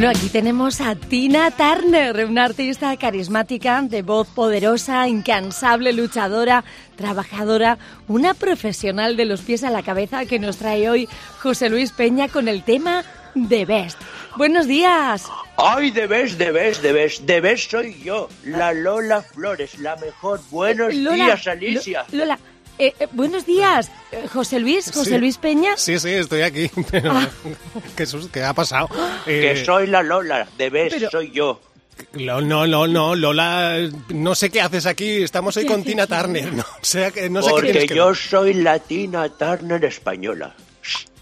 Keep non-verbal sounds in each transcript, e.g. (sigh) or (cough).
Bueno, aquí tenemos a Tina Turner, una artista carismática, de voz poderosa, incansable, luchadora, trabajadora, una profesional de los pies a la cabeza que nos trae hoy José Luis Peña con el tema The Best. Buenos días. Ay, de Best, de Best, de Best, de Best soy yo, la Lola Flores, la mejor. Buenos días, Alicia. Lola, eh, eh, buenos días, eh, José Luis, José Luis Peña. Sí, sí, estoy aquí. (laughs) Pero, ah. (laughs) ¿qué, ha pasado? que soy la Lola, de soy yo. No, no, no, no, Lola, no sé qué haces aquí, estamos hoy con Tina Turner, (laughs) no, sé, no sé Porque yo soy la Tina Turner española,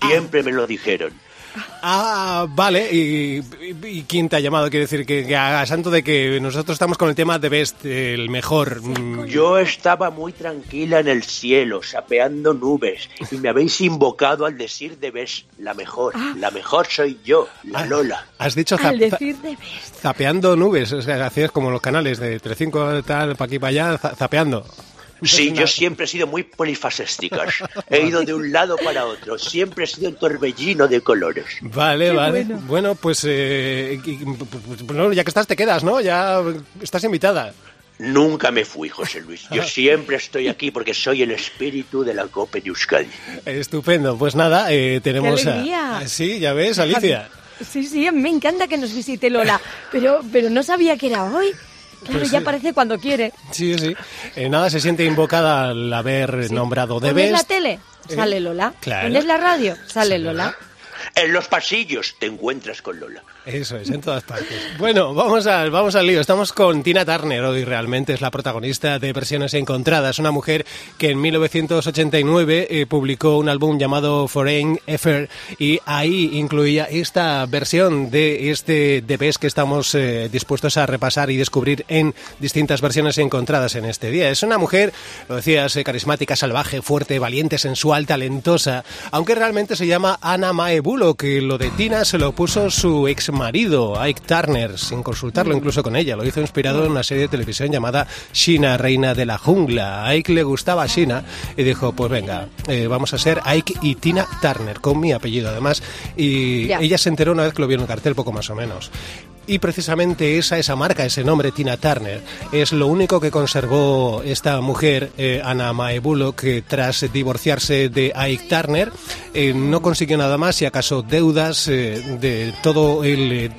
siempre me lo dijeron. Ah, vale. ¿Y, quién te ha llamado? Quiere decir que, a santo de que nosotros estamos con el tema de Best, el mejor. Mm. Yo estaba muy tranquila en el cielo, sapeando nubes, y me habéis invocado al decir de Best, la mejor. Ah. La mejor soy yo, la ah, Lola. Has dicho al decir de Best. zapeando nubes, o sea, hacías como los canales de 3-5 tal, para aquí para allá, zapeando. (laughs) Sí, yo siempre he sido muy polifacéstico. (laughs) He ido de un lado para otro. Siempre he sido un torbellino de colores. Vale, vale. Bueno, pues, eh, ya que estás, te quedas, ¿no? Ya estás invitada. Nunca me fui, José Luis. Yo (laughs) siempre estoy aquí porque soy el espíritu de la Copa de Euskadi. Estupendo. Pues nada, eh, tenemos a... Sí, ya ves, Alicia. Sí, sí, me encanta que nos visite Lola, pero, pero no sabía que era hoy. Claro, pues ya aparece cuando quiere. Sí, sí. Eh, nada, se siente invocada al haber nombrado de ¿En la tele? Eh, sale Lola. Claro. la radio? Sale Lola. En los pasillos te encuentras con Lola. Eso es, en todas partes. Bueno, vamos al, vamos al lío. Estamos con Tina Turner hoy, realmente es la protagonista de Versiones Encontradas, una mujer que en 1989 eh, publicó un álbum llamado Foreign Effort y ahí incluía esta versión de este DPS que estamos eh, dispuestos a repasar y descubrir en distintas versiones encontradas en este día. Es una mujer, lo decías, eh, carismática, salvaje, fuerte, valiente, sensual, talentosa, aunque realmente se llama Ana Mae que lo de Tina se lo puso su ex marido, Ike Turner, sin consultarlo incluso con ella. Lo hizo inspirado en una serie de televisión llamada Shina, Reina de la Jungla. A Ike le gustaba Shina y dijo, pues venga, eh, vamos a ser Ike y Tina Turner, con mi apellido además. Y ella se enteró una vez que lo vio en el cartel, poco más o menos. Y precisamente esa, esa marca, ese nombre, Tina Turner, es lo único que conservó esta mujer, eh, Anna Mae que tras divorciarse de Ike Turner, eh, no consiguió nada más, si acaso deudas de todo el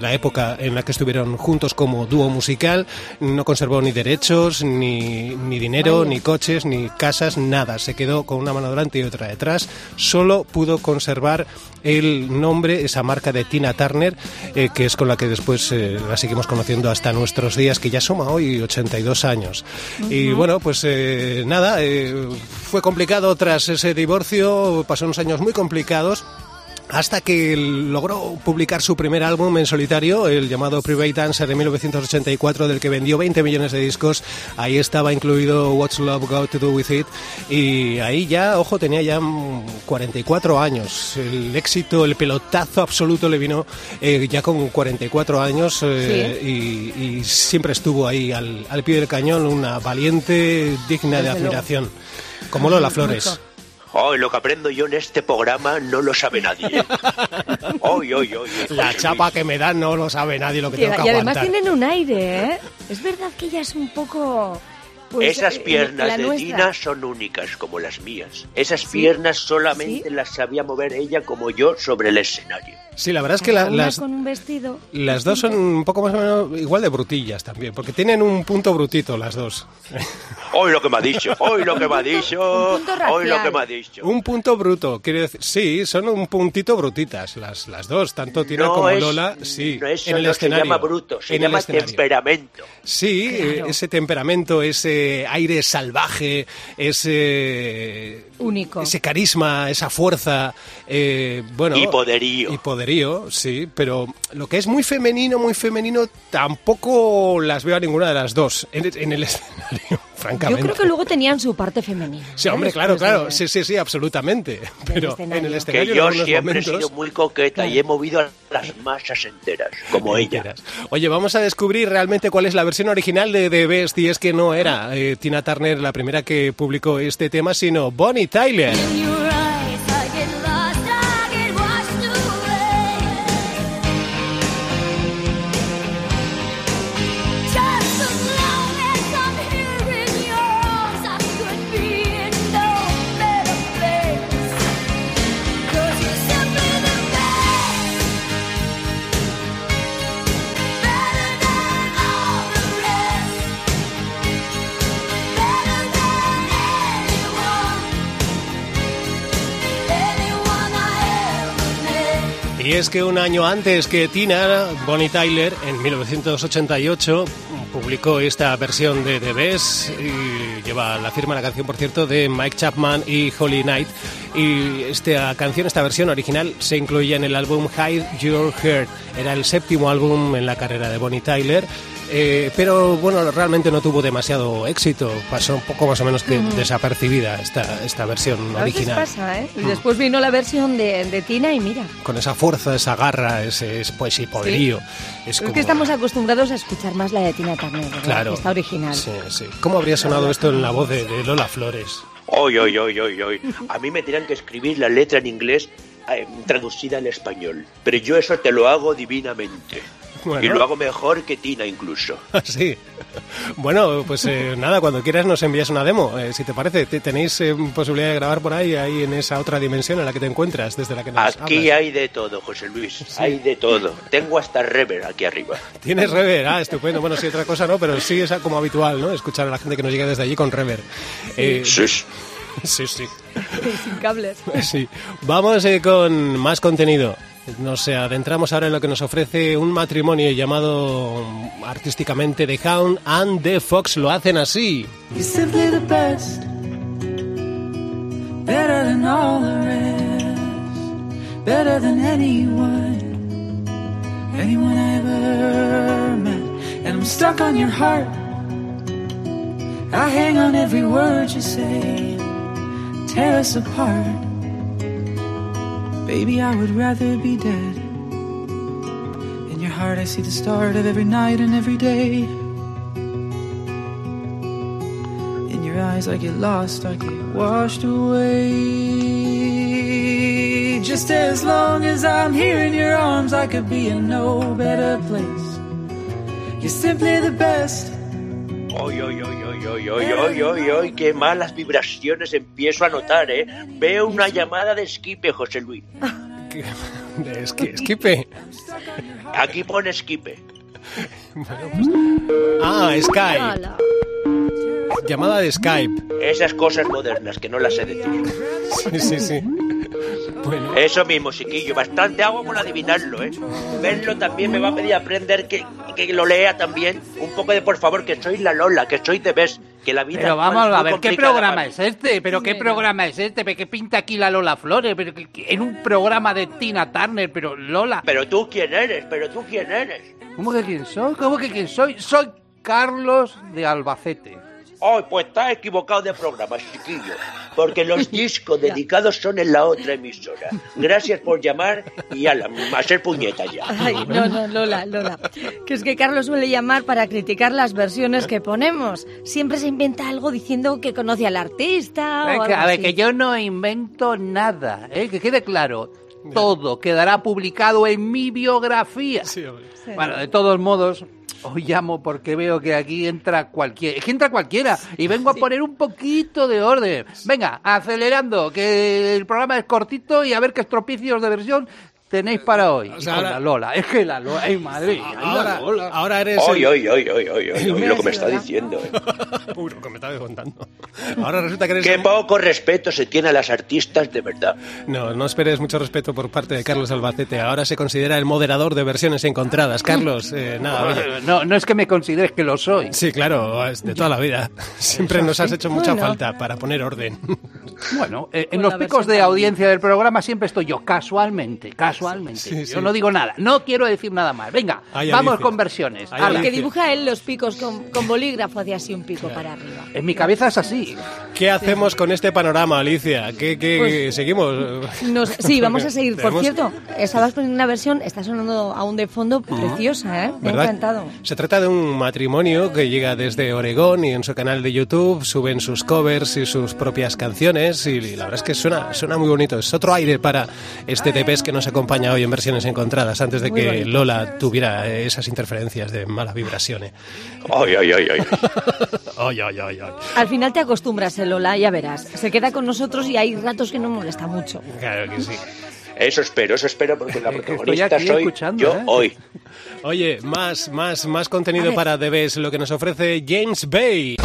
la época en la que estuvieron juntos como dúo musical, no conservó ni derechos, ni, ni dinero, ni coches, ni casas, nada. Se quedó con una mano delante y otra detrás. Solo pudo conservar el nombre, esa marca de Tina Turner, eh, que es con la que después eh, la seguimos conociendo hasta nuestros días, que ya suma hoy 82 años. Y bueno, pues eh, nada, fue complicado tras ese divorcio, pasó unos años muy complicados hasta que logró publicar su primer álbum en solitario, el llamado Private Dancer de 1984, del que vendió 20 millones de discos. Ahí estaba incluido What's Love Got to Do With It. Y ahí ya, ojo, tenía ya 44 años. El éxito, el pelotazo absoluto le vino eh, ya con 44 años eh, y, siempre estuvo ahí al, pie del cañón, una valiente digna de admiración. Como Lola Flores. Hoy lo que aprendo yo en este programa no lo sabe nadie. Hoy, hoy, hoy. La chapa que me dan no lo sabe nadie lo que tengo que Y además tienen un aire, ¿eh? Es verdad que ella es un poco... Pues, Esas eh, piernas de Tina son únicas como las mías. Esas piernas solamente las sabía mover ella como yo sobre el escenario. Sí, la verdad es que las, con un vestido. las dos son un poco más o menos igual de brutillas también, porque tienen un punto brutito las dos. Hoy lo que me ha dicho, (laughs) hoy lo que me ha dicho, hoy lo que me ha dicho. Un punto bruto, quiere decir, sí, son un puntito brutitas las, las dos, tanto Tina como Lola, sí, no en el escenario. se llama bruto, se llama temperamento. Sí, ese temperamento, ese aire salvaje, ese único, ese carisma, esa fuerza, eh, bueno, y poderío. Y poderío, sí, pero lo que es muy femenino, muy femenino, tampoco las veo a ninguna de las dos en el (laughs) escenario. Yo creo que luego tenían su parte femenina. Sí, hombre, claro, claro. Sí, sí, sí, absolutamente. Pero en el escenario. Que yo siempre he sido muy coqueta y he movido a las masas enteras, como ella. Oye, vamos a descubrir realmente cuál es la versión original de The Best. Y es que no era eh, Tina Turner la primera que publicó este tema, sino Bonnie Tyler. Es que un año antes que Tina, Bonnie Tyler, en 1988, publicó esta versión de The Best y lleva la firma la canción, por cierto, de Mike Chapman y Holly Knight. Y esta canción, esta versión original, se incluía en el álbum Hide Your Heart. Era el séptimo álbum en la carrera de Bonnie Tyler eh, pero bueno, realmente no tuvo demasiado éxito. Pasó un poco más o menos que desapercibida esta, esta versión a original. pasa, ¿eh? Y después vino la versión de, Tina y mira. Con esa fuerza, esa garra, ese, pues, y poderío. Es, que estamos acostumbrados a escuchar más la de Tina también, Claro. Esta original. Sí, sí. ¿Cómo habría sonado esto en la voz de, Lola Flores? Hoy, hoy, hoy, hoy, hoy. A mí me tienen que escribir la letra en inglés eh, traducida al español. Pero yo eso te lo hago divinamente. Y lo hago mejor que Tina incluso. (laughs) sí. Bueno, pues eh, nada, cuando quieras nos envías una demo, eh, si te parece. ¿Tenéis eh, posibilidad de grabar por ahí, ahí en esa otra dimensión en la que te encuentras, desde la que nos Aquí hay de todo, José Luis, (laughs) hay de todo. Tengo hasta rever aquí arriba. (laughs) ¿Tienes rever? Ah, estupendo. Bueno, sí, otra cosa no, pero sí es como habitual, ¿no? Escuchar a la gente que nos llega desde allí con rever. sí. Sí, sí. Sin cables. Sí. Vamos con más contenido. No sé, adentramos ahora en lo que nos ofrece un matrimonio llamado artísticamente The Hound and The Fox. Lo hacen así. And I'm stuck on your heart. I hang on every word you say, tear us apart. Baby, I would rather be dead. In your heart, I see the start of every night and every day. In your eyes, I get lost, I get washed away. Just as long as I'm here in your arms, I could be in no better place. You're simply the best. Oy, oy, oy, oy, oy, oy, oy, oy, oy, qué malas vibraciones empiezo a notar, ¿eh? Veo una llamada de Esquipe, José Luis. De esqui- esquipe. Aquí pone esquipe. Ah, Skype. Llamada de Skype. Esas cosas modernas que no las sé decir. Sí, sí, sí. Bueno, Eso mismo, chiquillo. Bastante hago con adivinarlo, ¿eh? Verlo también me va a pedir aprender que, que lo lea también. Un poco de por favor, que soy la Lola, que soy de Bes, que la vida Pero vamos es a ver, ¿qué programa es este? ¿Pero qué programa es este? ¿Qué pinta aquí la Lola Flores? Pero que- que- en un programa de Tina Turner, pero Lola, Pero tú quién eres, pero tú quién eres. ¿cómo que quién soy? ¿Cómo que quién soy? Soy Carlos de Albacete. Oh, pues estás equivocado de programa, chiquillo. Porque los (laughs) discos dedicados son en la otra emisora. Gracias por llamar y a, la, a hacer puñeta ya. Ay, no, no, Lola, Lola. Que es que Carlos suele llamar para criticar las versiones que ponemos. Siempre se inventa algo diciendo que conoce al artista o Eh, que- algo a ver, así. que yo no invento nada, ¿eh? que quede claro. Todo quedará publicado en mi biografía. sí, hombre. Sí. Bueno, de todos modos, hoy llamo porque veo que aquí entra cualquiera. Es que entra cualquiera. Y vengo a poner un poquito de orden. Venga, acelerando, que el programa es cortito y a ver qué estropicios de versión tenéis para hoy. O sea, ahora- la Lola. Es que la Lola. ¡Ay, madre! la Ahora, Lola. ahora eres. Oy, el- oy, oy, oy, oy, oy, oy, (laughs) lo que me está diciendo. eh. Uy, lo que me estaba contando. Ahora resulta que eres. Qué poco respeto se tiene a las artistas de verdad. No, no esperes mucho respeto por parte de Carlos Albacete. Ahora se considera el moderador de versiones encontradas. Carlos, eh, (laughs) nada, oye. No, no es que me consideres que lo soy. Sí, claro, es de toda la vida. (laughs) Siempre nos has hecho mucha Bueno. falta para poner orden. Bueno, eh, en los picos de audiencia del programa siempre estoy yo, casualmente, casualmente. Sí, yo sí. no digo nada, no quiero decir nada más. Venga, Ay, vamos Alicia. con versiones. Ala. Porque dibuja él los picos con, con bolígrafo, hacia así un pico para arriba. En mi cabeza es así. ¿Qué hacemos con este panorama, Alicia? ¿Qué, qué Pues- seguimos? Nos- sí, vamos a seguir. Por Tenemos- cierto, estabas poniendo una versión, está sonando aún de fondo preciosa, ¿eh? Me encantado. Se trata de un matrimonio que llega desde Oregón y en su canal de YouTube suben sus covers y sus propias canciones y la verdad es que suena, suena muy bonito. Es otro aire para este TPS que nos acompaña hoy en versiones encontradas antes de Muy que bonito. Lola tuviera esas interferencias de mala vibración. eh. Ay, ay, ay, ay. (laughs) Ay, ay, ay, ay. Al final te acostumbras, eh, Lola, ya verás. Se queda con nosotros y hay ratos que no molesta mucho. Claro que sí. Eso espero, eso espero porque la (laughs) protagonista soy escuchando, yo ¿eh? hoy. Oye, más, más, más contenido para Debes, lo que nos ofrece James Bay.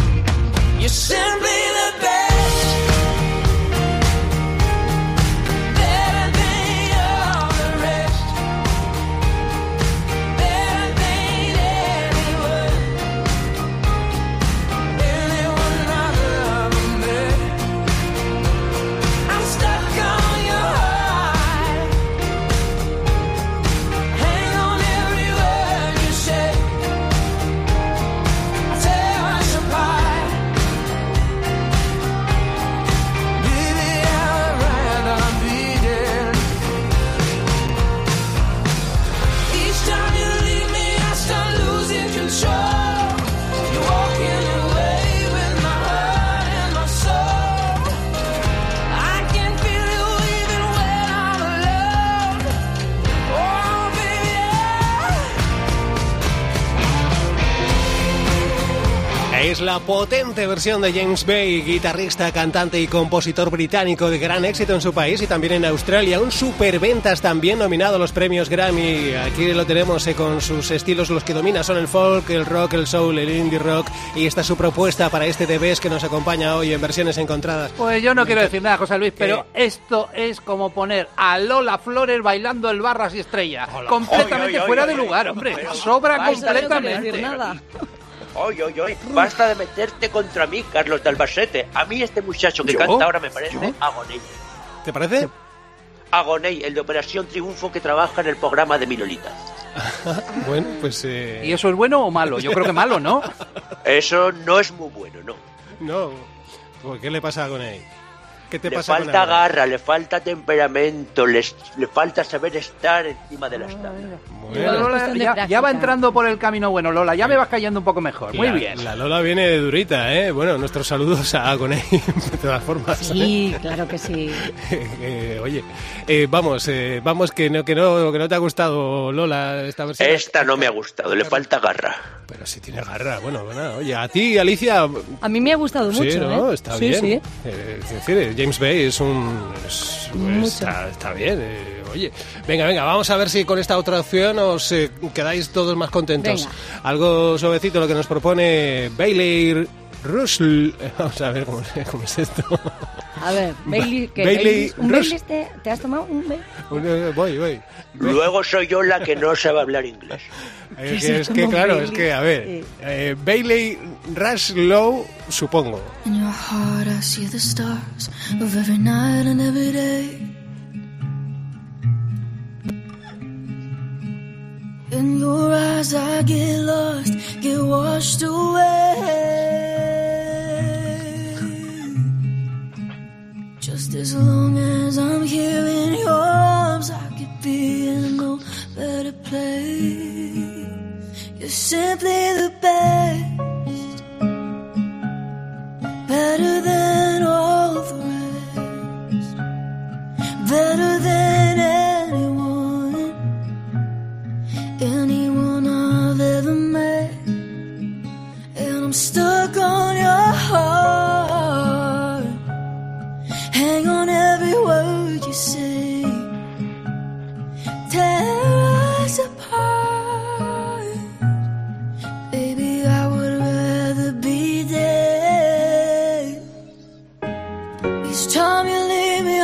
Potente versión de James Bay, guitarrista, cantante y compositor británico de gran éxito en su país y también en Australia. Un superventas también nominado a los premios Grammy. Aquí lo tenemos eh, con sus estilos, los que domina son el folk, el rock, el soul, el indie rock. Y esta es su propuesta para este DBS que nos acompaña hoy en versiones encontradas. Pues yo no quiero decir nada, José Luis, pero esto es como poner a Lola Flores bailando el Barras y Estrella. Completamente Ay, ay, ay, fuera de lugar, hombre. Sobra No completamente. decir nada. (laughs) Oy, oy, oy, basta de meterte contra mí, Carlos de Albacete. A mí este muchacho que ¿Yo? canta ahora me parece ¿Yo? Agoney. ¿Te parece? Agoney, el de Operación Triunfo que trabaja en el programa de Minolita. (laughs) Bueno, pues... eh, ¿Y eso es bueno o malo? Yo creo que malo, ¿no? Eso no es muy bueno, ¿no? No. ¿Por ¿Qué le pasa con él? ¿Qué te Le pasa falta garra, le falta temperamento, les- le falta saber estar encima de las tablas. Bueno. Lola, ya, va entrando por el camino bueno, Lola. Ya me vas cayendo un poco mejor. Muy La- bien. La Lola viene de durita, ¿eh? Bueno, nuestros saludos a Agoney, (laughs) de todas formas. Sí, claro que sí. (laughs) Eh, oye, eh, vamos, eh, vamos que no, que no, que no te ha gustado Lola esta versión. Esta no me ha gustado, le falta garra. Pero si tiene garra, bueno, bueno, oye, a ti, Alicia, A mí me ha gustado mucho, sí, ¿no? ¿eh? Está sí, bien. Sí, Eh, es decir, James Bay es un... es- Mucho. está, está bien, eh, oye. Venga, venga, vamos a ver si con esta otra opción os eh, quedáis todos más contentos. Venga. Algo suavecito lo que nos propone Bailey Russell. (laughs) Vamos a ver cómo, cómo es esto. A ver, (laughs) Bailey, ¿qué? Bailey? ¿Un te, te has tomado un Bailey? Eh, voy, voy. Luego soy yo la que no sabe hablar inglés. (laughs) Eh, que es que claro, es Bailey? que a ver, Sí. eh, Bailey Rushlow, supongo. In your heart, I see the stars of every night and every day. In your eyes, I get lost, get washed away. Simply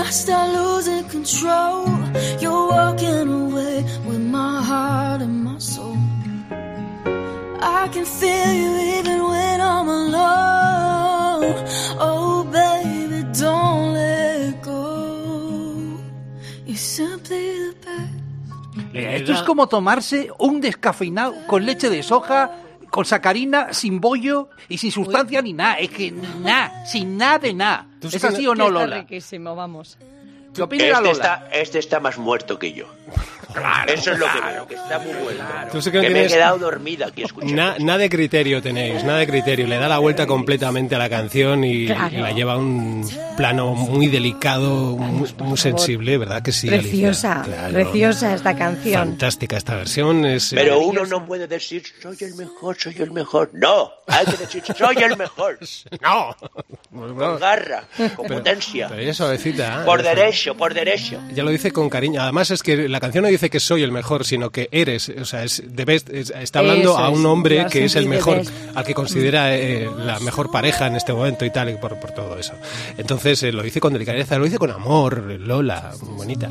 I start losing control. You're walking away with my heart and my soul. I can feel you even when I'm alone. Oh, baby, don't let go. You're simply the best. Esto es como tomarse un descafeinado con leche de soja, con sacarina, sin bollo y sin sustancia ni nada. Es que nada, sin nada de nada. ¿Es así o no, Está Lola? riquísimo, vamos. ¿Qué opina Este Lola? está, este está más muerto que yo. Eso es lo que veo, que está muy. Tú sí que me he quedado dormida aquí escuchando. Na- nada de criterio tenéis, nada de criterio. Le da la vuelta completamente a la canción y, Claro. la lleva a un plano muy delicado, muy, muy sensible, ¿verdad? Que sí? Preciosa, Claro. preciosa esta canción. Fantástica esta versión. Es, Pero eh, uno no puede decir soy el mejor, soy el mejor. No, hay que decir soy el mejor. (laughs) ¡No! Con garra, con potencia. Pero ella es suavecita. ¿eh? Por derecho, por derecho. Ya lo dice con cariño. Además es que la canción no dice que soy el mejor, sino que eres. O sea, es, de best- es- está hablando Eso a un es, hombre are que es el mejor, best. al que considera eh, la mejor pareja en este momento y tal, y por, por todo eso. Entonces eh, lo dice con delicadeza, lo dice con amor, Lola, bonita.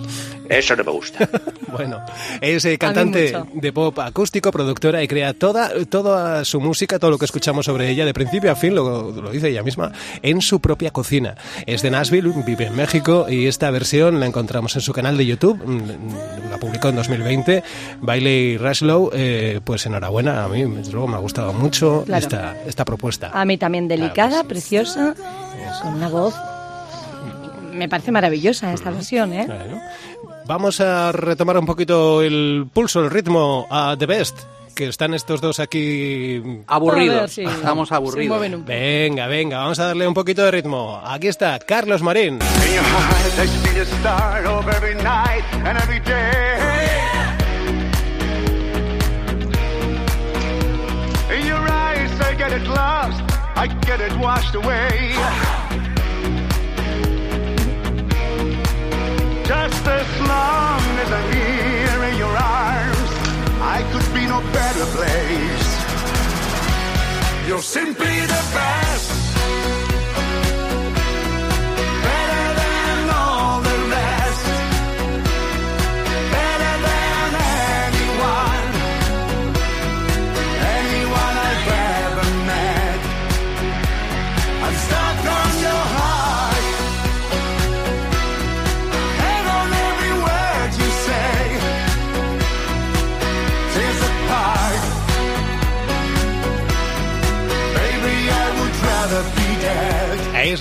Eso no me gusta. (laughs) Bueno, es eh, cantante de pop acústico, productora y crea toda, toda su música, todo lo que escuchamos sobre ella, de principio a fin, lo, lo dice ella misma, en su propia cocina. Es de Nashville, vive en México y esta versión la encontramos en su canal de YouTube, mm, la publicó en 2020. Bailey Rushlow, eh, pues enhorabuena, a mí desde luego me ha gustado mucho Claro. esta, esta propuesta. A mí también delicada, Claro, pues, preciosa, con una voz. Me parece maravillosa esta versión, ¿eh? Claro. Vamos a retomar un poquito el pulso, el ritmo a The Best, que están estos dos aquí A ver Aburridos. si Estamos aburridos. Venga, venga, vamos a darle un poquito de ritmo. Aquí está Carlos Marín. Get it lost, I get it washed away. Just as long as I'm here in your arms, I could be no better place. You're simply the best.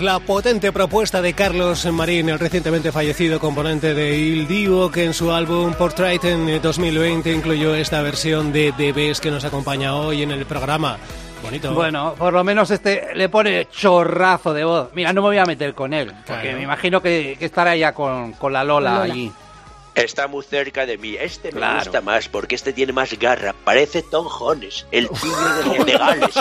La potente propuesta de Carlos Marín, el recientemente fallecido componente de Il Divo, que en su álbum Portrait en 2020 incluyó esta versión de The Best que nos acompaña hoy en el programa. Bonito. Bueno, por lo menos este le pone chorrazo de voz. Mira, no me voy a meter con él, porque Claro. me imagino que, que estará ya con, con la Lola, Lola. allí. Está muy cerca de mí. Este me Claro. gusta más porque este tiene más garra. Parece Tom Jones, el tigre de, de (laughs) Gales.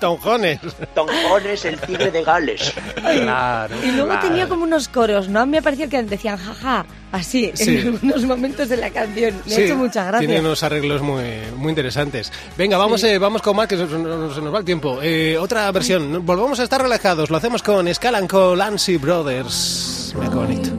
Tonjones. Tom Jones, el tigre de Gales. Claro. Y luego claro. tenía como unos coros, ¿no? Me pareció que decían jaja, así, Sí. en algunos momentos de la canción. Me Sí, ha hecho mucha gracia. Tiene unos arreglos muy, muy interesantes. Venga, vamos, eh, vamos con más, que se, se nos va el tiempo. Eh, otra versión. Volvamos a estar relajados. Lo hacemos con Scalan con Lancy Brothers. Qué bonito.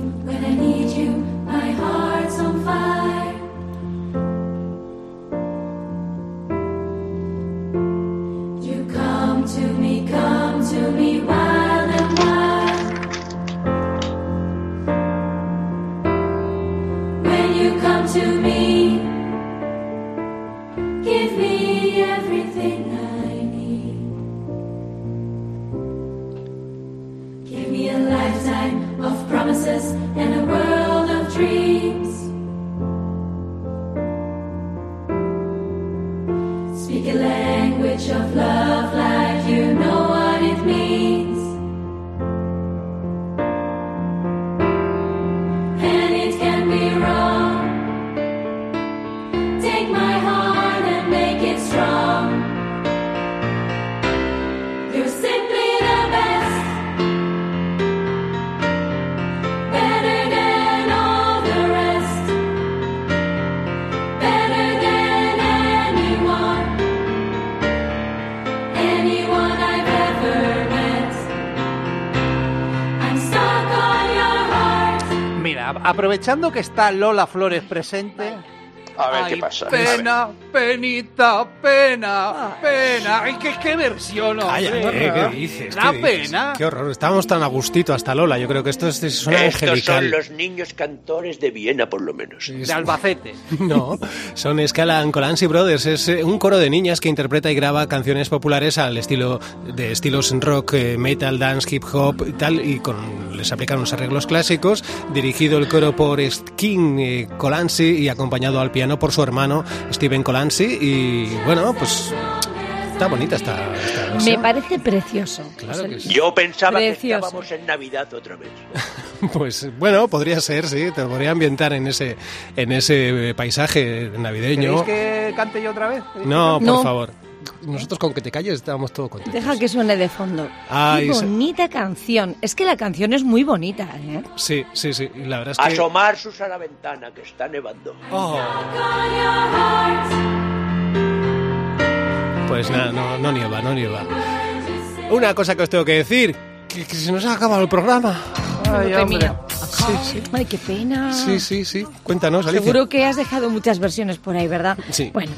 Aprovechando que está Lola Flores presente. A ver Ay, qué pasa. Pena, penita, pena, pena. Ay, qué, qué versión, hombre. Cállate, ¿qué dices? La ¿Qué dices? pena. Qué horror. Estábamos tan a gustito hasta Lola. Yo creo que esto es, es una Estos angelical. son los niños cantores de Viena, por lo menos. De Albacete. (laughs) No, son Scalan Colancy Brothers. Es eh, un coro de niñas que interpreta y graba canciones populares al estilo de estilos rock, eh, metal, dance, hip hop y tal, y con, les aplican unos arreglos clásicos. Dirigido el coro por Skin eh, Colancy y acompañado al piano por su hermano Steven Colancy. Y bueno, pues está bonita esta, esta Me parece precioso. Claro que sí. Yo pensaba Precioso. que estábamos en Navidad otra vez. (laughs) Pues bueno, podría ser, sí, te podría ambientar en ese, en ese paisaje navideño. ¿Queréis que cante yo otra vez? No, por No. favor. Nosotros con que te calles estábamos todos contentos. Deja que suene de fondo. Ay, Qué bonita canción. Es que la canción es muy bonita, ¿eh? Sí, sí, sí. La verdad es que... Asomarsus a la ventana, que está nevando. Oh, pues nada, no, no nieva, no nieva. Una cosa que os tengo que decir, que, que se nos ha acabado el programa. Ay, hombre. mía. Ay, qué pena. Sí, sí, sí. Cuéntanos, Alicia. Seguro que has dejado muchas versiones por ahí, ¿verdad? Sí. Bueno,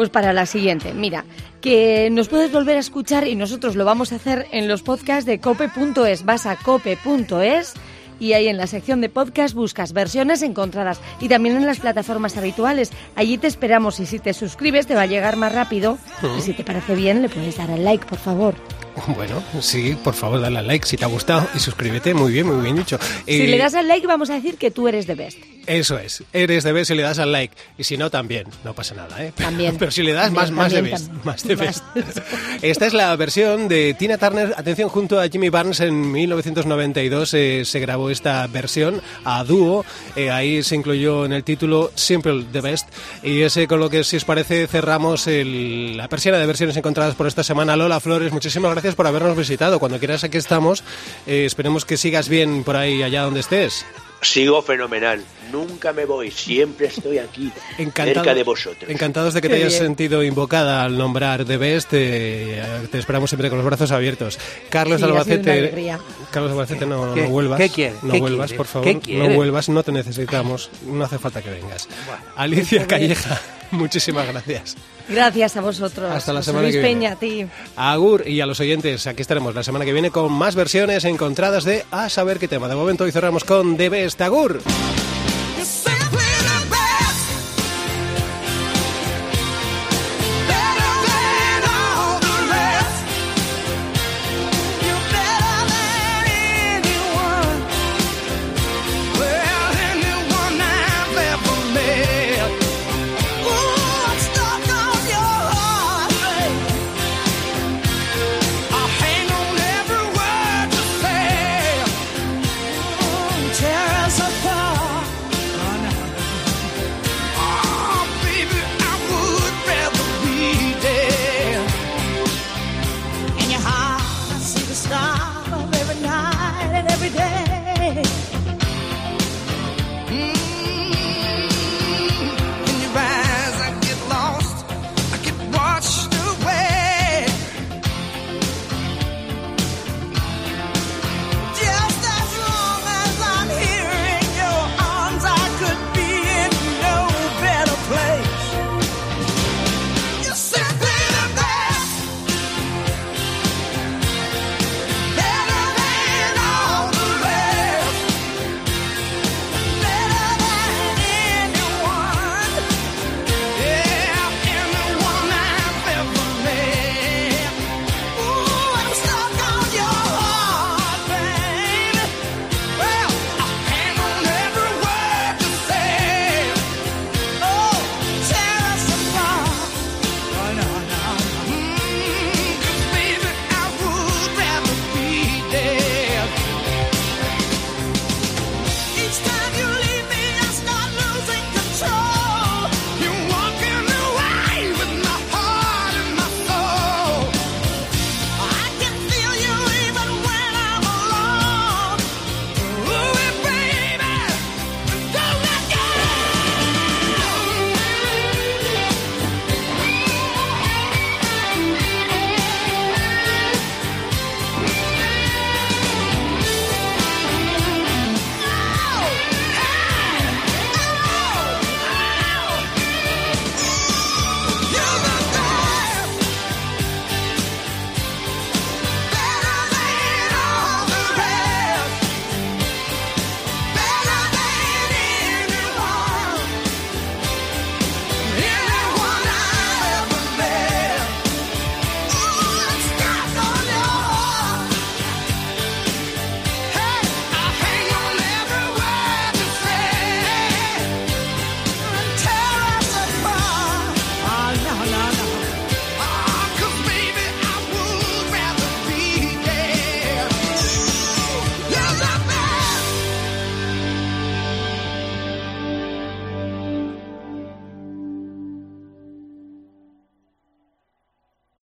pues para la siguiente, mira, que nos puedes volver a escuchar y nosotros lo vamos a hacer en los podcasts de cope.es. Vas a cope.es y ahí en la sección de podcast buscas versiones encontradas y también en las plataformas habituales. Allí te esperamos y si te suscribes te va a llegar más rápido y si te parece bien le puedes dar al like, por favor. Bueno, sí, por favor, dale al like si te ha gustado y suscríbete. Muy bien, muy bien dicho. Si Eh, le das al like vamos a decir que tú eres de best. Eso es. Eres de Best si le das al like. Y si no, también. No pasa nada, ¿eh? También. (laughs) Pero si le das, También, más, más de también, Best. también. Más de. Best. (laughs) Esta es la versión de Tina Turner. Atención, junto a Jimmy Barnes en 1992 eh, se grabó esta versión a dúo. Eh, ahí se incluyó en el título Simple the Best. Y ese con lo que, si os parece, cerramos el- la persiana de versiones encontradas por esta semana. Lola Flores, muchísimas gracias por habernos visitado. Cuando quieras, aquí estamos. Eh, esperemos que sigas bien por ahí, allá donde estés. Sigo fenomenal. Nunca me voy. Siempre estoy aquí. Encantado- cerca de vosotros. Encantados de que Qué te hayas bien. sentido invocada al nombrar The Best. eh, te esperamos siempre con los brazos abiertos. Carlos Sí, Albacete. Carlos Albacete, no, ¿Qué- no vuelvas. qué quiere? No ¿Qué vuelvas, quiere? por favor. ¿Qué No quiere? vuelvas, no te necesitamos. No hace falta que vengas. Alicia Joder. Calleja, (laughs) muchísimas gracias. Gracias a vosotros. Hasta la semana Luis que viene. Peña, a ti. Agur y a los oyentes, aquí estaremos la semana que viene con más versiones encontradas de A saber qué tema. De momento hoy cerramos con The Best. Agur.